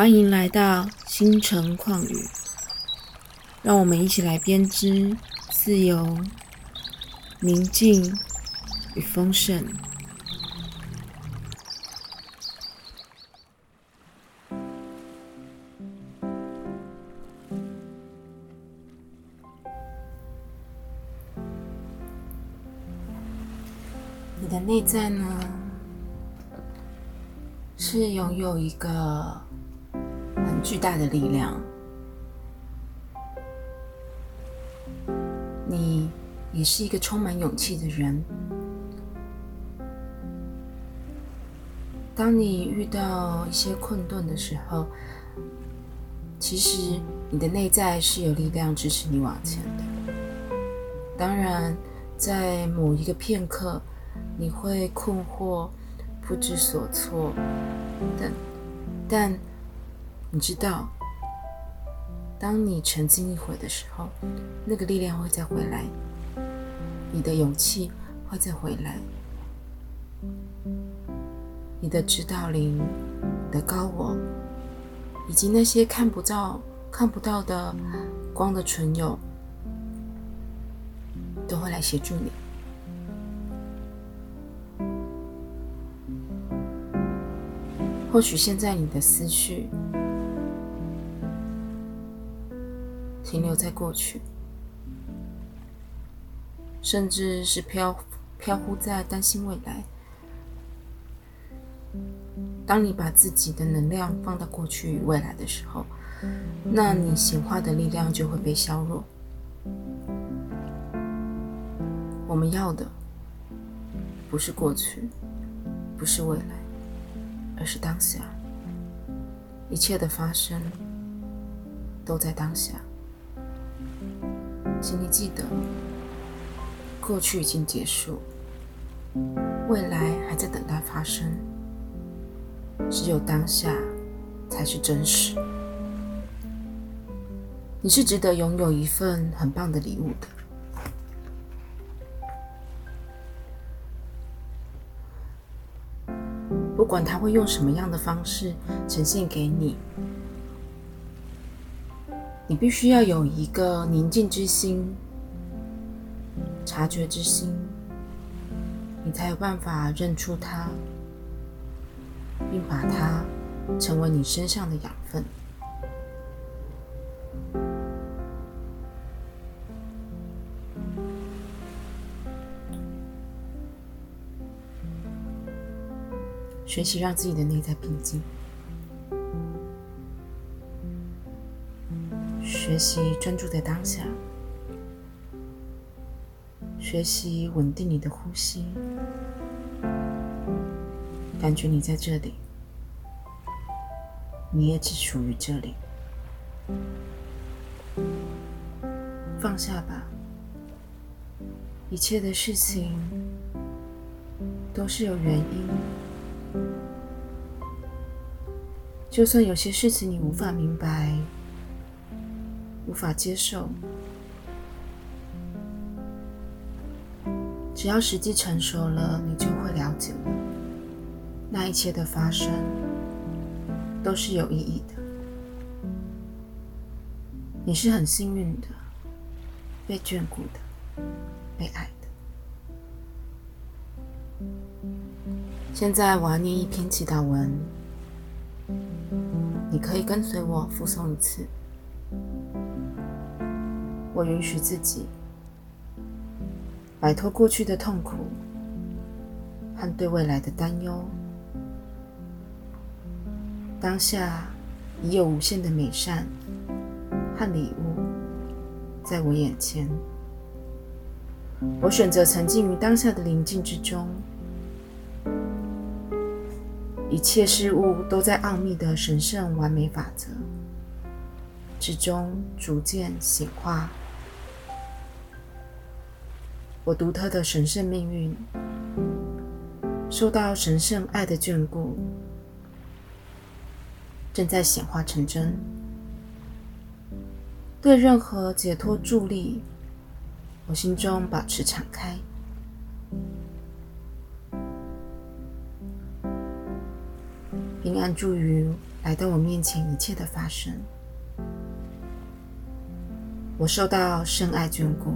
欢迎来到星辰旷宇，让我们一起来编织自由、宁静与丰盛。你的内在呢，是拥有一个巨大的力量。你也是一个充满勇气的人。当你遇到一些困顿的时候，其实你的内在是有力量支持你往前的。当然，在某一个片刻，你会困惑、不知所措等，但你知道，当你沉静一会的时候，那个力量会再回来，你的勇气会再回来，你的指导灵、你的高我，以及那些看不到、看不到的光的存有，都会来协助你。或许现在你的思绪停留在过去，甚至是飘飘忽在担心未来。当你把自己的能量放到过去与未来的时候，那你显化的力量就会被削弱。我们要的不是过去，不是未来。而是当下，一切的发生都在当下。请你记得，过去已经结束，未来还在等待发生。只有当下才是真实。你是值得拥有一份很棒的礼物的。不管他会用什么样的方式呈现给你，你必须要有一个宁静之心、察觉之心，你才有办法认出它，并把它成为你身上的养分。学习让自己的内在平静，学习专注在当下，学习稳定你的呼吸，感觉你在这里，你也只属于这里。放下吧，一切的事情都是有原因。就算有些事情你无法明白、无法接受，只要时机成熟了，你就会了解了。那一切的发生都是有意义的。你是很幸运的，被眷顾的，被爱的。现在我要念一篇祈祷文，你可以跟随我复诵一次。我允许自己摆脱过去的痛苦和对未来的担忧。当下已有无限的美善和礼物在我眼前。我选择沉浸于当下的宁静之中。一切事物都在奥秘的神圣完美法则之中逐渐显化。我独特的神圣命运受到神圣爱的眷顾，正在显化成真。对任何解脱助力，我心中保持敞开。平安住于来到我面前一切的发生。我受到深爱眷顾，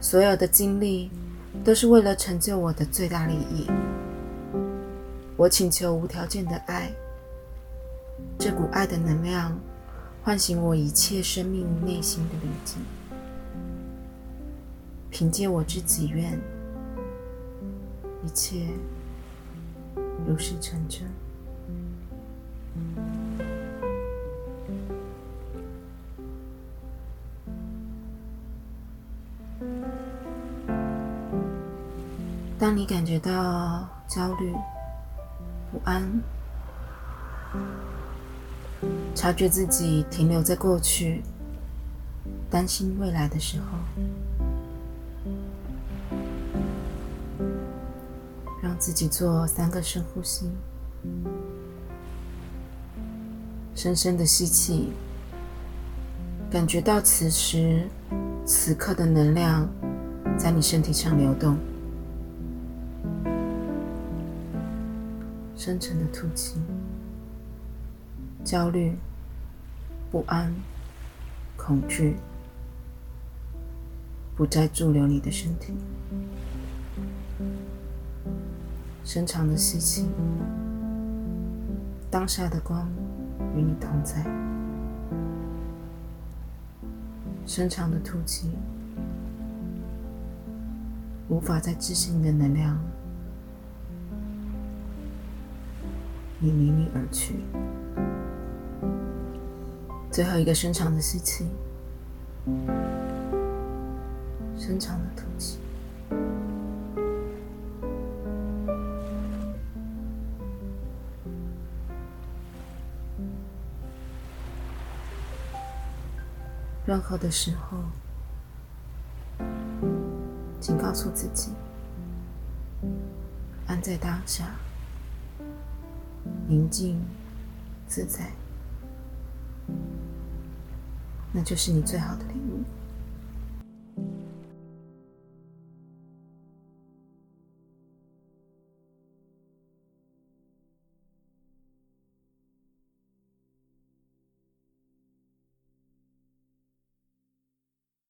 所有的经历都是为了成就我的最大利益。我请求无条件的爱，这股爱的能量唤醒我一切生命内心的灵境，凭借我之己愿，一切如是成真。当你感觉到焦虑、不安，察觉自己停留在过去，担心未来的时候，让自己做三个深呼吸，深深的吸气，感觉到此时此刻的能量在你身体上流动。深沉的吐气，焦虑、不安、恐惧不再驻留你的身体。深长的吸气，当下的光与你同在。深长的吐气，无法再支持你的能量。离你而去。最后一个深长的吸气，深长的吐气。任何的时候，请告诉自己，安在当下。宁静、自在，那就是你最好的礼物。